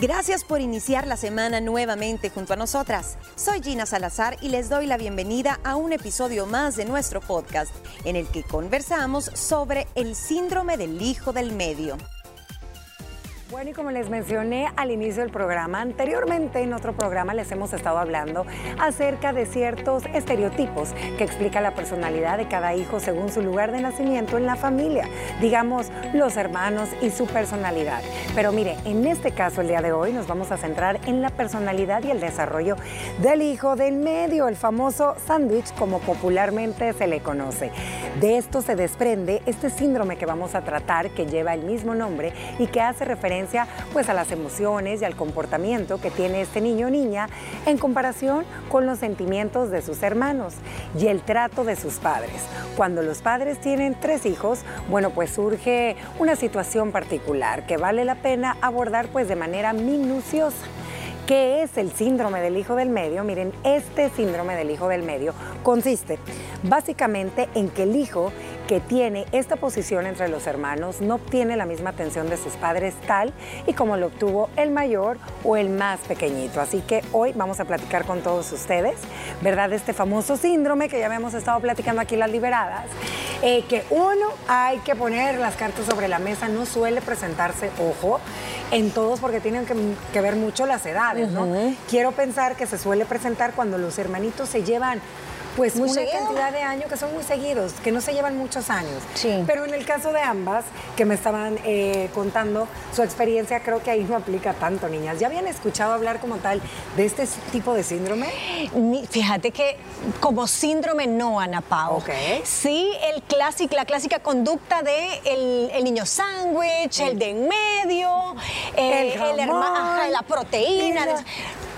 Gracias por iniciar la semana nuevamente junto a nosotras. Soy Gina Salazar y les doy la bienvenida a un episodio más de nuestro podcast en el que conversamos sobre el síndrome del hijo del medio. Bueno, y como les mencioné al inicio del programa, anteriormente en otro programa les hemos estado hablando acerca de ciertos estereotipos que explica la personalidad de cada hijo según su lugar de nacimiento en la familia, digamos los hermanos y su personalidad. Pero mire, en este caso el día de hoy nos vamos a centrar en la personalidad y el desarrollo del hijo del medio, el famoso sándwich como popularmente se le conoce. De esto se desprende este síndrome que vamos a tratar que lleva el mismo nombre y que hace referencia pues a las emociones y al comportamiento que tiene este niño o niña en comparación con los sentimientos de sus hermanos y el trato de sus padres. Cuando los padres tienen tres hijos, bueno, pues surge una situación particular que vale la pena abordar pues de manera minuciosa. ¿Qué es el síndrome del hijo del medio? Miren, este síndrome del hijo del medio consiste básicamente en que el hijo que tiene esta posición entre los hermanos no obtiene la misma atención de sus padres tal y como lo obtuvo el mayor o el más pequeñito. Así que hoy vamos a platicar con todos ustedes, ¿verdad? Este famoso síndrome que ya hemos estado platicando aquí las liberadas, eh, que uno hay que poner las cartas sobre la mesa, no suele presentarse, ojo, en todos porque tienen que, ver mucho las edades, ¿no? Quiero pensar que se suele presentar cuando los hermanitos se llevan pues muy una cantidad de años que son muy seguidos, que no se llevan muchos años. Sí. Pero en el caso de ambas, que me estaban eh, contando su experiencia, creo que ahí no aplica tanto, niñas. ¿Ya habían escuchado hablar como tal de este tipo de síndrome? Fíjate que como síndrome no, Ana Pau. Ok. Sí, el clásico, la clásica conducta de el, niño sándwich, el de en medio, el, el ajá, la proteína.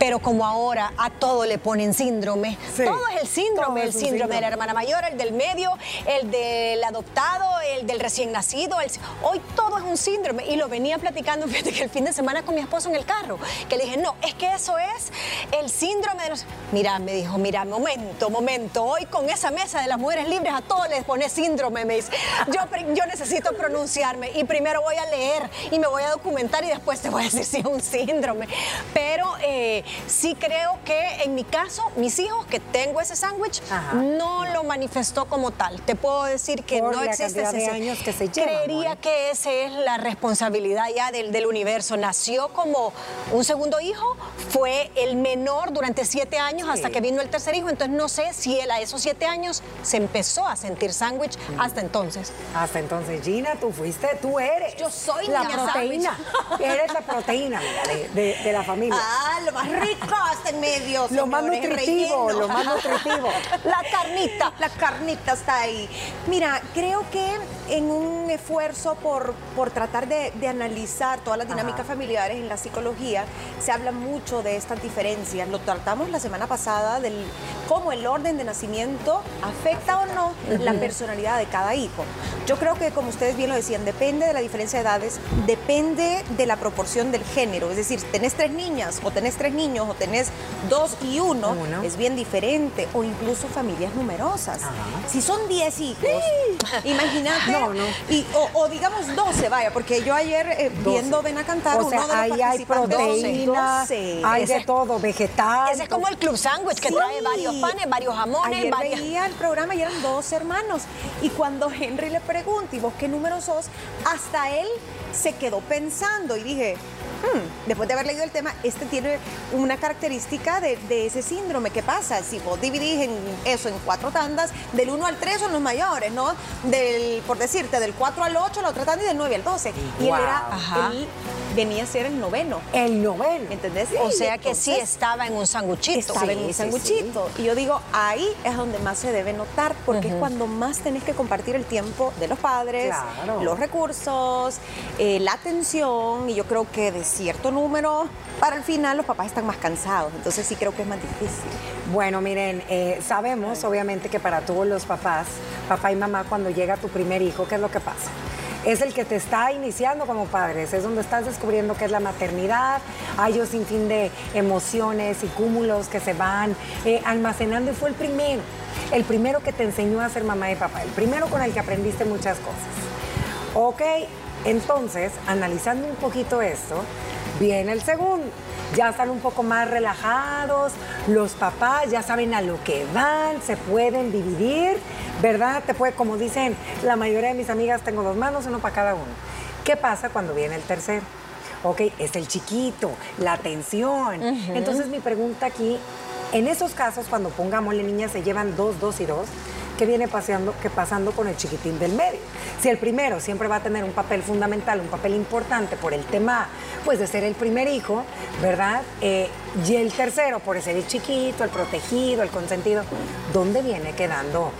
Pero como ahora a todo le ponen síndrome, todo es el síndrome, el síndrome, de la hermana mayor, el del medio, el del adoptado, el del recién nacido. hoy todo es un síndrome. Y lo venía platicando, fíjate que el fin de semana con mi esposo en el carro, que le dije, no, es que eso es el síndrome de los... Mira, me dijo, mira, momento, momento, hoy con esa mesa de las mujeres libres a todos les pone síndrome, me dice. Yo, yo necesito pronunciarme y primero voy a leer y me voy a documentar y después te voy a decir si es un síndrome. Pero... Eh, Sí creo que en mi caso, mis hijos, que tengo ese sándwich, no lo manifestó como tal. Te puedo decir que no existe ese de años que se Creería que esa es la responsabilidad ya del, del universo. Nació como un segundo hijo, fue el menor durante siete años hasta que vino el tercer hijo. Entonces no sé si él a esos siete años se empezó a sentir sándwich hasta entonces. Hasta entonces, Gina, tú fuiste, tú eres. Yo soy la proteína. eres la proteína de, de, la familia. Ah, lo más rico hasta en medio. Lo más nutritivo, lo más nutritivo. la carnita. La carnita está ahí. Mira, creo que en un esfuerzo por, por tratar de, analizar todas las dinámicas familiares en la psicología, se habla mucho de estas diferencias. Lo tratamos la semana pasada del cómo el orden de nacimiento afecta o no la personalidad de cada hijo. Yo creo que, como ustedes bien lo decían, depende de la diferencia de edades, depende de la proporción del género. Es decir, tenés tres niñas o tenés tres niños o tenés dos y uno, es bien diferente. O incluso familias numerosas. Si son diez hijos, imagínate. No, no. Y, o, digamos 12, vaya, porque yo ayer eh, viendo Ven a cantar, o sea, uno de ahí hay proteína, hay de todo, vegetal. Ese es como el club sándwich que trae varios panes, varios jamones. Ayer varias... veía el programa y eran dos hermanos. Y cuando Henry le pregunta, ¿y vos qué número sos? Hasta él se quedó pensando y dije, hmm, después de haber leído el tema, este tiene una característica de, ese síndrome. ¿Qué pasa? Si vos dividís en eso en cuatro tandas, del 1 al 3 son los mayores, ¿no? Del, por decirte, del 4 al 8 la otra tanda y del 9 al 12. Y él era, él venía a ser el noveno. El noveno. ¿Entendés? o sea que sí estaba en un sanguchito. Estaba en un sanguchito. Y yo digo, ahí es donde más se debe notar, porque es cuando más tenés que compartir el tiempo de los padres, los recursos, eh, la atención, y yo creo que de cierto número, para el final los papás están más cansados, entonces sí creo que es más difícil. Bueno, miren, eh, sabemos obviamente que para todos los papás, papá y mamá, cuando llega tu primer hijo, ¿qué es lo que pasa? es el que te está iniciando como padres, es donde estás descubriendo qué es la maternidad, hay un sinfín de emociones y cúmulos que se van eh, almacenando y fue el primero, el primero que te enseñó a ser mamá y papá, el primero con el que aprendiste muchas cosas. Ok, entonces, analizando un poquito esto, Viene el segundo. Ya están un poco más relajados, los papás ya saben a lo que van, se pueden dividir, ¿verdad? Te puede, como dicen la mayoría de mis amigas, tengo dos manos, uno para cada uno. ¿Qué pasa cuando viene el tercero? Ok, es el chiquito, la atención. Entonces mi pregunta aquí, en esos casos, cuando pongámosle niñas se llevan dos, dos y dos, ¿qué viene pasando, qué pasando con el chiquitín del medio? Si el primero siempre va a tener un papel fundamental, un papel importante por el tema, pues de ser el primer hijo, ¿verdad? Eh, y el tercero por ser el chiquito, el protegido, el consentido, ¿dónde viene quedando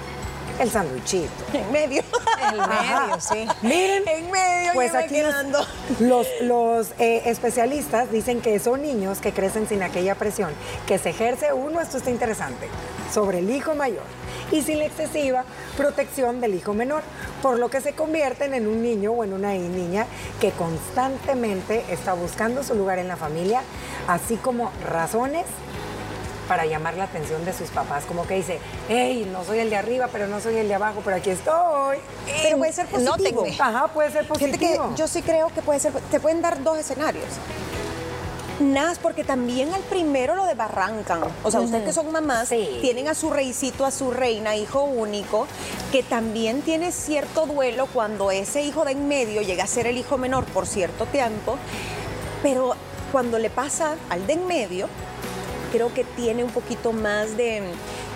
el sándwichito. En medio. En medio, sí. Miren, en medio, pues aquí quedando. los, los eh, especialistas dicen que son niños que crecen sin aquella presión que se ejerce uno, esto está interesante, sobre el hijo mayor y sin la excesiva protección del hijo menor, por lo que se convierten en un niño o en una niña que constantemente está buscando su lugar en la familia, así como razones para llamar la atención de sus papás, como que dice, hey, no soy el de arriba, pero no soy el de abajo, pero aquí estoy. Pero puede ser positivo. Ajá, puede ser positivo. que yo sí creo que puede ser, te pueden dar dos escenarios. Nas, porque también al primero lo desbarrancan. O sea, ustedes que son mamás, tienen a su reicito, a su reina, hijo único, que también tiene cierto duelo cuando ese hijo de en medio llega a ser el hijo menor por cierto tiempo, pero cuando le pasa al de en medio, creo que tiene un poquito más de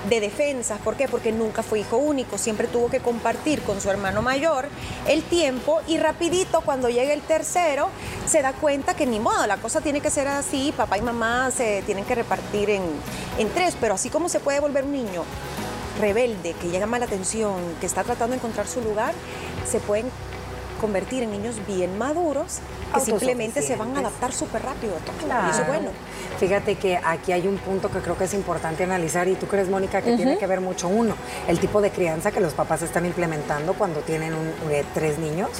de defensas. ¿Por qué? Porque nunca fue hijo único, siempre tuvo que compartir con su hermano mayor el tiempo y rapidito cuando llega el tercero se da cuenta que ni modo, la cosa tiene que ser así, papá y mamá se tienen que repartir en, en tres, pero así como se puede volver un niño rebelde, que llega mala atención, que está tratando de encontrar su lugar, se pueden convertir en niños bien maduros que simplemente se van a adaptar súper rápido. Claro. eso es bueno. Fíjate que aquí hay un punto que creo que es importante analizar y tú crees, Mónica, que tiene que ver mucho uno, el tipo de crianza que los papás están implementando cuando tienen un, eh, tres niños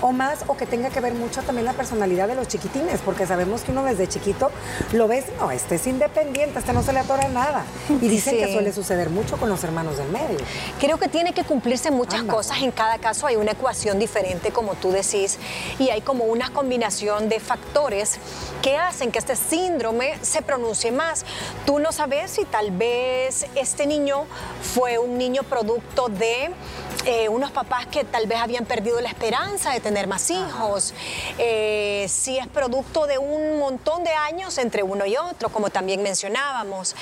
o más, o que tenga que ver mucho también la personalidad de los chiquitines, porque sabemos que uno desde chiquito lo ves, no, este es independiente, este no se le atora nada. Y dicen que suele suceder mucho con los hermanos del medio. Creo que tiene que cumplirse muchas cosas, en cada caso hay una ecuación diferente, como tú decís, y hay como una combinación de factores que hacen que este síndrome se pronuncie más. Tú no sabes si tal vez este niño fue un niño producto de eh, unos papás que tal vez habían perdido la esperanza de tener más hijos, eh, si es producto de un montón de años entre uno y otro, como también mencionábamos,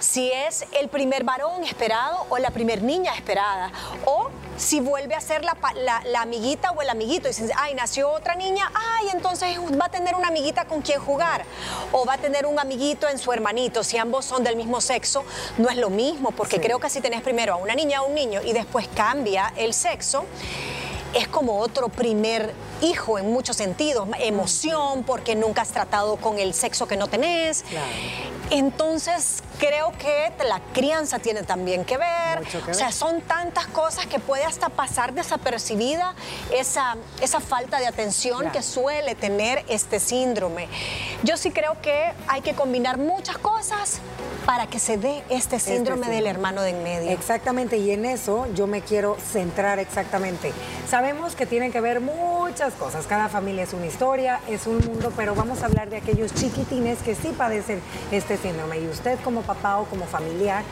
si es el primer varón esperado o la primer niña esperada, o si vuelve a ser la, amiguita o el amiguito. Y dicen, ay, nació otra niña, ay, entonces va a tener una amiguita con quien jugar. O va a tener un amiguito en su hermanito. Si ambos son del mismo sexo, no es lo mismo, porque creo que si tenés primero a una niña o un niño y después cambia el sexo, es como otro primer hijo en muchos sentidos, emoción porque nunca has tratado con el sexo que no tenés. Entonces creo que la crianza tiene también que ver. O sea, son tantas cosas que puede hasta pasar desapercibida esa, esa falta de atención que suele tener este síndrome. Yo sí creo que hay que combinar muchas cosas para que se dé este, este síndrome del hermano de en medio. Exactamente, y en eso yo me quiero centrar exactamente. Sabemos que tienen que ver muchas cosas, cada familia es una historia, es un mundo, pero vamos a hablar de aquellos chiquitines que sí padecen este síndrome y usted como papá o como familiar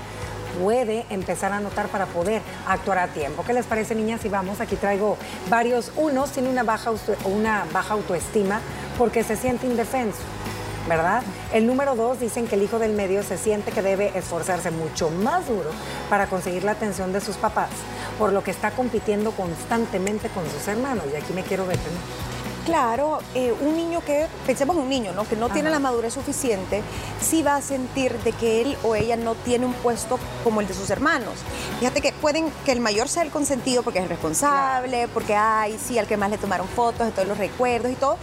puede empezar a notar para poder actuar a tiempo. ¿Qué les parece, niñas? Y vamos, aquí traigo varios. Unos tiene una baja, una baja autoestima porque se siente indefenso. ¿verdad? El número dos dicen que el hijo del medio se siente que debe esforzarse mucho más duro para conseguir la atención de sus papás, por lo que está compitiendo constantemente con sus hermanos. Y aquí me quiero detener. Claro, eh, un niño que, pensemos un niño, ¿no? Que no tiene la madurez suficiente, sí va a sentir de que él o ella no tiene un puesto como el de sus hermanos. Fíjate que pueden que el mayor sea el consentido porque es el responsable, porque ay, sí, al que más le tomaron fotos de todos los recuerdos y todo.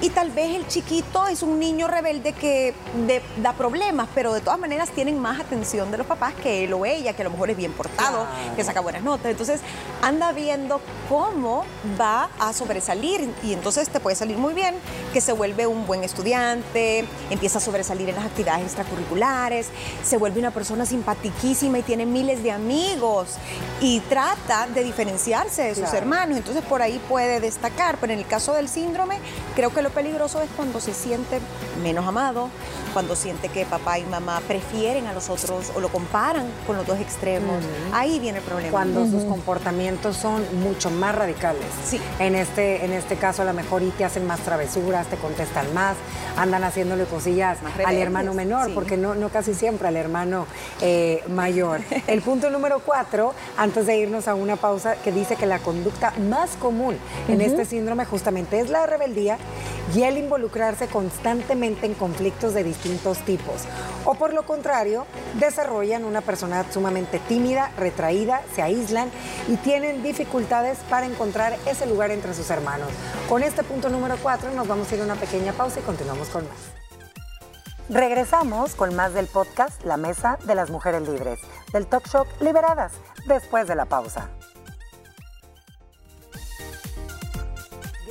Y tal vez el chiquito es un niño rebelde que da problemas, pero de todas maneras tienen más atención de los papás que él o ella, que a lo mejor es bien portado, que saca buenas notas. Entonces anda viendo cómo va a sobresalir y entonces te puede salir muy bien, que se vuelve un buen estudiante, empieza a sobresalir en las actividades extracurriculares, se vuelve una persona simpatiquísima y tiene miles de amigos y trata de diferenciarse de sus hermanos. Entonces por ahí puede destacar, pero en el caso del síndrome, creo que lo lo peligroso es cuando se siente menos amado, cuando siente que papá y mamá prefieren a los otros o lo comparan con los dos extremos. Ahí viene el problema. Cuando sus comportamientos son mucho más radicales. Sí. En este, en este caso, a lo mejor y te hacen más travesuras, te contestan más, andan haciéndole cosillas Más al rebeldes, hermano menor, sí. porque no, no casi siempre al hermano eh, mayor. El punto número cuatro, antes de irnos a una pausa, que dice que la conducta más común en este síndrome justamente es la rebeldía y el involucrarse constantemente en conflictos de distintos tipos. O por lo contrario, desarrollan una personalidad sumamente tímida, retraída, se aíslan y tienen dificultades para encontrar ese lugar entre sus hermanos. Con este punto número cuatro nos vamos a ir a una pequeña pausa y continuamos con más. Regresamos con más del podcast La Mesa de las Mujeres Libres, del talk show Liberadas, después de la pausa.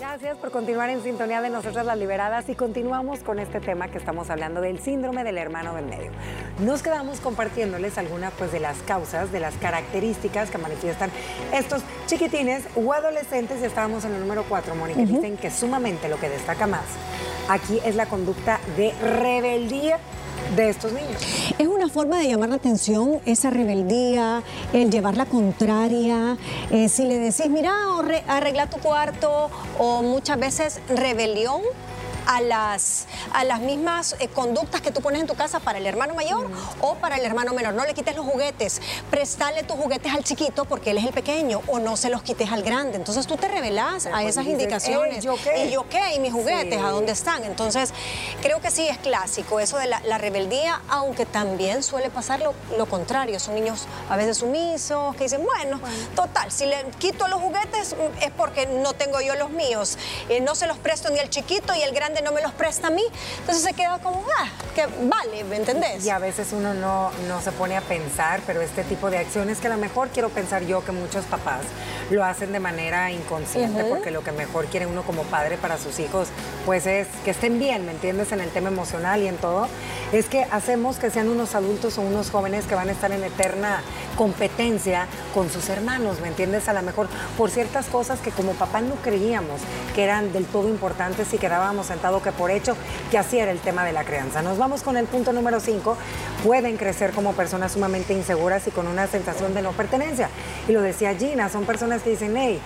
Gracias por continuar en sintonía de Nosotras las Liberadas y continuamos con este tema que estamos hablando del síndrome del hermano del medio. Nos quedamos compartiéndoles algunas pues, de las causas, de las características que manifiestan estos chiquitines o adolescentes estábamos en el número 4, Mónica, dicen que sumamente lo que destaca más aquí es la conducta de rebeldía de estos niños. Es una forma de llamar la atención esa rebeldía, el llevar la contraria. Eh, si le decís, mira, arre- arregla tu cuarto, o muchas veces rebelión a las, a las mismas eh, conductas que tú pones en tu casa para el hermano mayor o para el hermano menor. No le quites los juguetes, prestale tus juguetes al chiquito porque él es el pequeño o no se los quites al grande. Entonces tú te revelás Pero a pues esas dices, indicaciones. "Ey, ¿yo qué?" ¿Y yo qué? ¿Y mis juguetes? Sí. ¿A dónde están? Entonces, creo que sí es clásico eso de la, la rebeldía, aunque también suele pasar lo, lo contrario. Son niños a veces sumisos, que dicen, bueno, total, si le quito los juguetes mm, es porque no tengo yo los míos. Eh, no se los presto ni al chiquito y el grande no me los presta a mí. Entonces se queda como, ah, que vale, ¿me entendés? Y a veces uno no, no se pone a pensar, pero este tipo de acciones que a lo mejor quiero pensar yo que muchos papás lo hacen de manera inconsciente, Ujú. porque lo que mejor quiere uno como padre para sus hijos, pues es que estén bien, ¿me entiendes? En el tema emocional y en todo, es que hacemos que sean unos adultos o unos jóvenes que van a estar en eterna competencia con sus hermanos, ¿me entiendes? A lo mejor por ciertas cosas que como papá no creíamos que eran del todo importantes y quedábamos que por hecho que así era el tema de la crianza. Nos vamos con el punto número 5. Pueden crecer como personas sumamente inseguras y con una sensación de no pertenencia. Y lo decía Gina, son personas que dicen, hey,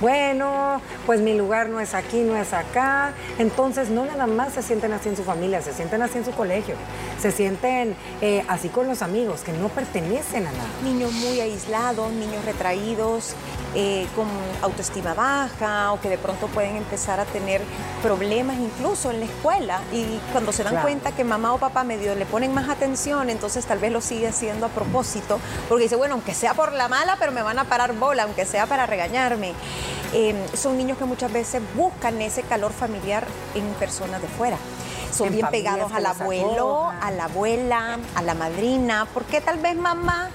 bueno, pues mi lugar no es aquí, no es acá. Entonces no nada más se sienten así en su familia, se sienten así en su colegio, se sienten eh, así con los amigos, que no pertenecen a nada. Niños muy aislados, niños retraídos, eh, con autoestima baja o que de pronto pueden empezar a tener problemas incluso en la escuela y cuando se dan Claro. cuenta que mamá o papá medio le ponen más atención, entonces tal vez lo sigue haciendo a propósito, porque dice, bueno, aunque sea por la mala, pero me van a parar bola, aunque sea para regañarme. Eh, son niños que muchas veces buscan ese calor familiar en personas de fuera. Son En bien pegados al abuelo, a la abuela, a la madrina, porque tal vez mamá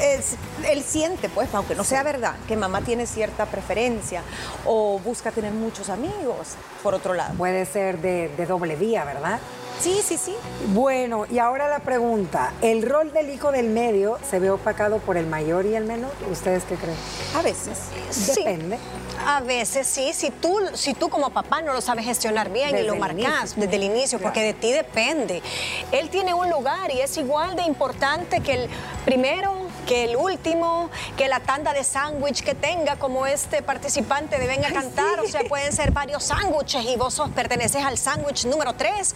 es- él siente, pues, aunque no sea verdad, que mamá tiene cierta preferencia o busca tener muchos amigos, por otro lado. Puede ser de, de doble vía, ¿verdad? Sí, sí, sí. Bueno, y ahora la pregunta, ¿el rol del hijo del medio se ve opacado por el mayor y el menor? ¿Ustedes qué creen? A veces. Sí. Depende. A veces sí, si tú, si tú como papá no lo sabes gestionar bien y lo marcas desde el inicio, Claro. porque de ti depende. Él tiene un lugar y es igual de importante que el primero, que el último, que la tanda de sándwich que tenga como este participante de Venga a Cantar. O sea, pueden ser varios sándwiches y vos sos, perteneces al sándwich número tres.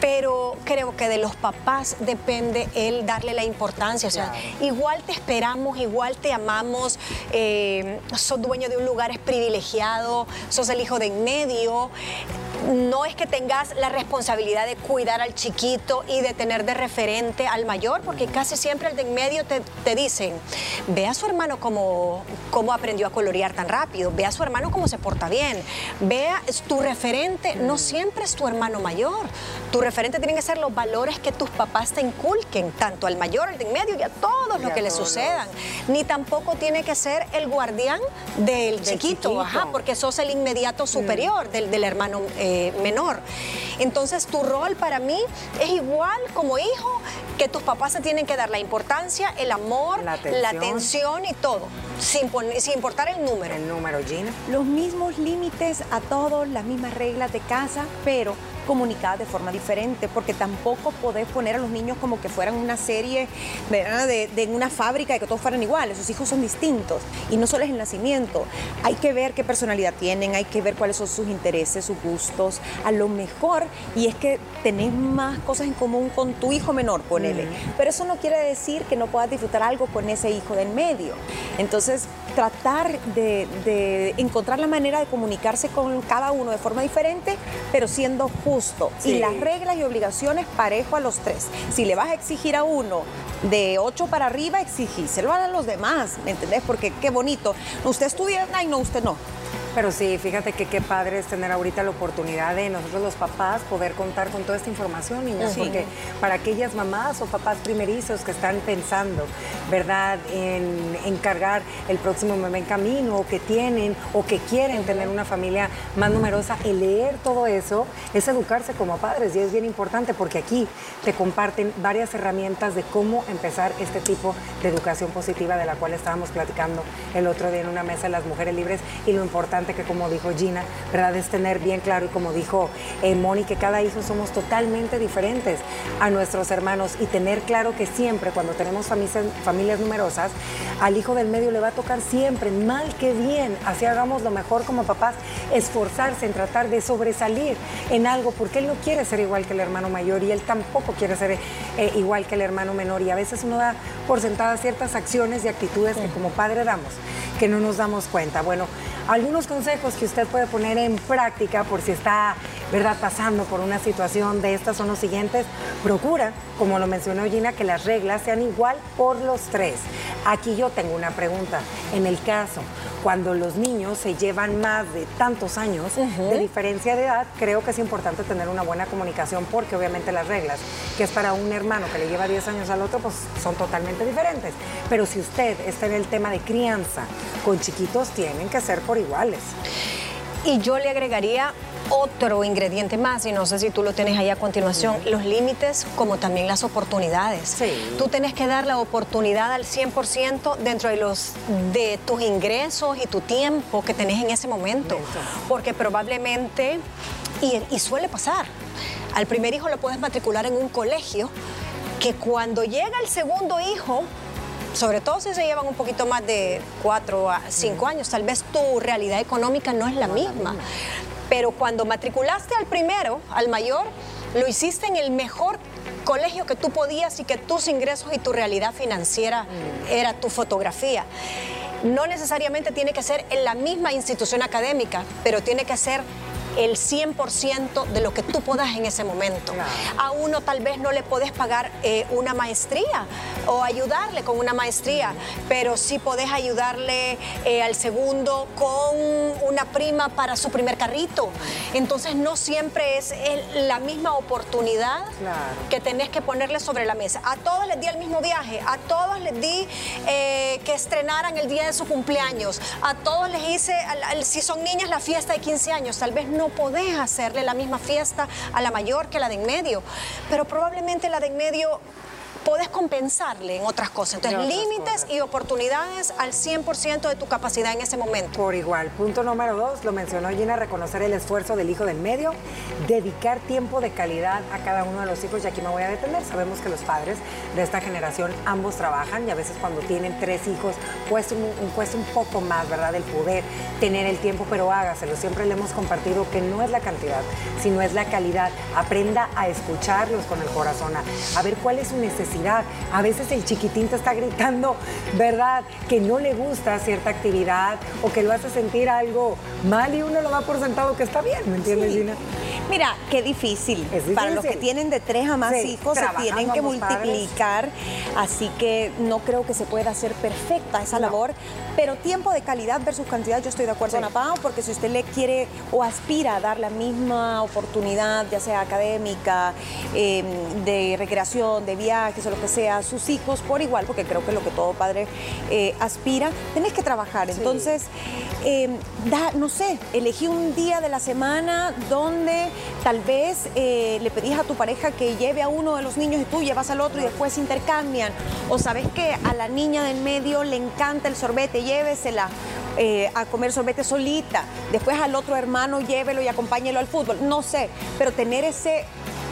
Pero creo que de los papás depende el darle la importancia. O sea, igual te esperamos, igual te amamos, eh, sos dueño de un lugar es privilegiado, sos el hijo de en medio. No es que tengas la responsabilidad de cuidar al chiquito y de tener de referente al mayor, porque casi siempre el de en medio te, te dicen, ve a su hermano cómo, cómo aprendió a colorear tan rápido, ve a su hermano cómo se porta bien, vea tu referente, no siempre es tu hermano mayor, tu referente tienen que ser los valores que tus papás te inculquen, tanto al mayor, al de en medio y a todos los que le sucedan. Ni tampoco tiene que ser el guardián del, Del chiquito, chiquito. ajá, porque sos el inmediato superior del, del hermano eh, menor. Entonces tu rol para mí es igual como hijo que tus papás se tienen que dar la importancia, el amor, la atención, y todo, sin, sin importar el número. El número, Gina. Los mismos límites a todos, las mismas reglas de casa, pero comunicadas de forma diferente, porque tampoco podés poner a los niños como que fueran una serie De, de, una fábrica y que todos fueran iguales. Sus hijos son distintos y no solo es el nacimiento. Hay que ver qué personalidad tienen, hay que ver cuáles son sus intereses, sus gustos. A lo mejor, y es que tenés más cosas en común con tu hijo menor, ponele. Pero eso no quiere decir que no puedas disfrutar algo con ese hijo del medio. Entonces, tratar de, encontrar la manera de comunicarse con cada uno de forma diferente, pero siendo justo. Y las reglas y obligaciones parejo a los tres. Si le vas a exigir a uno de ocho para arriba, exigíselo a los demás, ¿me entendés? Porque qué bonito. Usted estudia, ay no, usted no. Pero sí, fíjate que qué padre es tener ahorita la oportunidad de nosotros los papás poder contar con toda esta información, niñas, porque para aquellas mamás o papás primerizos que están pensando, ¿verdad?, en encargar el próximo bebé en camino, o que tienen, o que quieren tener una familia más numerosa, el leer todo eso es educarse como padres y es bien importante porque aquí te comparten varias herramientas de cómo empezar este tipo de educación positiva de la cual estábamos platicando el otro día en una mesa de las mujeres libres y lo importante que como dijo Gina, ¿verdad? Es tener bien claro y como dijo eh, Moni, que cada hijo somos totalmente diferentes a nuestros hermanos y tener claro que siempre cuando tenemos familias, familias numerosas, al hijo del medio le va a tocar siempre, mal que bien, así hagamos lo mejor como papás, esforzarse en tratar de sobresalir en algo, porque él no quiere ser igual que el hermano mayor y él tampoco quiere ser eh, igual que el hermano menor y a veces uno da por sentada ciertas acciones y actitudes que como padre damos, que no nos damos cuenta. Bueno, algunos consejos que usted puede poner en práctica por si está, ¿verdad?, pasando por una situación de estas son los siguientes. Procura, como lo mencionó Gina, que las reglas sean igual por los tres. Aquí yo tengo una pregunta. En el caso, cuando los niños se llevan más de tantos años de diferencia de edad, creo que es importante tener una buena comunicación porque obviamente las reglas, que es para un hermano que le lleva 10 años al otro, pues son totalmente diferentes. Pero si usted está en el tema de crianza con chiquitos, tienen que ser por iguales. Y yo le agregaría otro ingrediente más, y no sé si tú lo tienes ahí a continuación, los límites como también las oportunidades. Tú tienes que dar la oportunidad al 100% dentro de, los, de tus ingresos y tu tiempo que tenés en ese momento, porque probablemente, y, y suele pasar, al primer hijo lo puedes matricular en un colegio que cuando llega el segundo hijo, sobre todo si se llevan un poquito más de cuatro a cinco años, tal vez tu realidad económica no es la misma. Pero cuando matriculaste al primero, al mayor, lo hiciste en el mejor colegio que tú podías y que tus ingresos y tu realidad financiera era tu fotografía. No necesariamente tiene que ser en la misma institución académica, pero tiene que ser el 100% de lo que tú puedas en ese momento. A uno tal vez no le puedes pagar eh, una maestría o ayudarle con una maestría, pero sí podés ayudarle eh, al segundo con una prima para su primer carrito. Entonces no siempre es la misma oportunidad que tenés que ponerle sobre la mesa. A todos les di el mismo viaje, a todos les di eh, que estrenaran el día de su cumpleaños, a todos les hice, si son niñas, la fiesta de 15 años. Tal vez no podés hacerle la misma fiesta a la mayor que la de en medio, pero probablemente la de en medio puedes compensarle en otras cosas. Entonces, límites y oportunidades al 100% de tu capacidad en ese momento. Por igual. Punto número dos, lo mencionó Gina, reconocer el esfuerzo del hijo del medio, dedicar tiempo de calidad a cada uno de los hijos, y aquí me voy a detener. Sabemos que los padres de esta generación ambos trabajan y a veces cuando tienen tres hijos cuesta un, cuesta un poco más, ¿verdad?, el poder tener el tiempo, pero hágaselo. Siempre le hemos compartido que no es la cantidad, sino es la calidad. Aprenda a escucharlos con el corazón, a ver cuál es su necesidad a veces el chiquitín te está gritando, ¿verdad? Que no le gusta cierta actividad o que lo hace sentir algo mal y uno lo da por sentado que está bien, ¿me entiendes, Gina? Mira, qué difícil. Para los que tienen de tres a más hijos se tienen que multiplicar, así que no creo que se pueda hacer perfecta esa labor, pero tiempo de calidad versus cantidad, yo estoy de acuerdo, Ana Pao, porque si usted le quiere o aspira a dar la misma oportunidad, ya sea académica, em, de recreación, de viaje, lo que sea a sus hijos por igual, porque creo que es lo que todo padre eh, aspira, tenés que trabajar. Entonces, eh, da, no sé, elegí un día de la semana donde tal vez eh, le pedís a tu pareja que lleve a uno de los niños y tú llevas al otro y después intercambian. O sabes que a la niña del medio le encanta el sorbete, llévesela. Eh, a comer sorbete solita, después al otro hermano llévelo y acompáñelo al fútbol, no sé, pero tener ese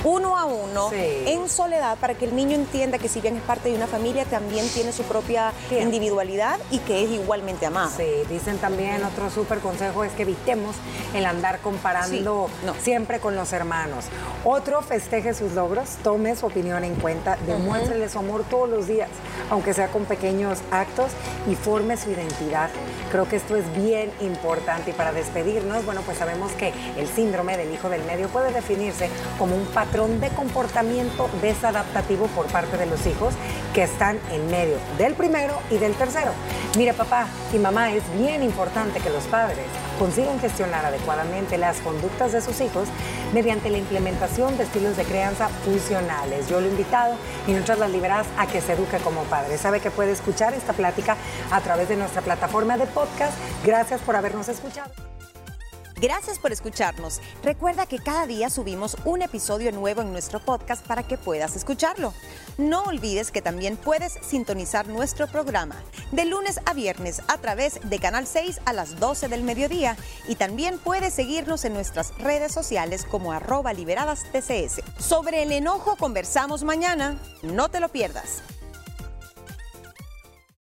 uno a uno, en soledad, para que el niño entienda que si bien es parte de una familia, también tiene su propia individualidad y que es igualmente amado. Sí, dicen también, otro súper consejo es que evitemos el andar comparando siempre con los hermanos. Otro, festeje sus logros, tome su opinión en cuenta, demuéstrele su amor todos los días, aunque sea con pequeños actos, y forme su identidad. Creo que esto es bien importante. Y para despedirnos, bueno, pues sabemos que el síndrome del hijo del medio puede definirse como un patrón de comportamiento desadaptativo por parte de los hijos que están en medio del primero y del tercero. Mire papá y mamá, es bien importante que los padres consigan gestionar adecuadamente las conductas de sus hijos mediante la implementación de estilos de crianza funcionales. Yo lo he invitado y nosotros las liberas a que se eduque como padre. Sabe que puede escuchar esta plática a través de nuestra plataforma de podcast. Gracias por habernos escuchado. Gracias por escucharnos. Recuerda que cada día subimos un episodio nuevo en nuestro podcast para que puedas escucharlo. No olvides que también puedes sintonizar nuestro programa de lunes a viernes a través de Canal 6 a las 12 del mediodía y también puedes seguirnos en nuestras redes sociales como arroba liberadas TCS. Sobre el enojo conversamos mañana. No te lo pierdas.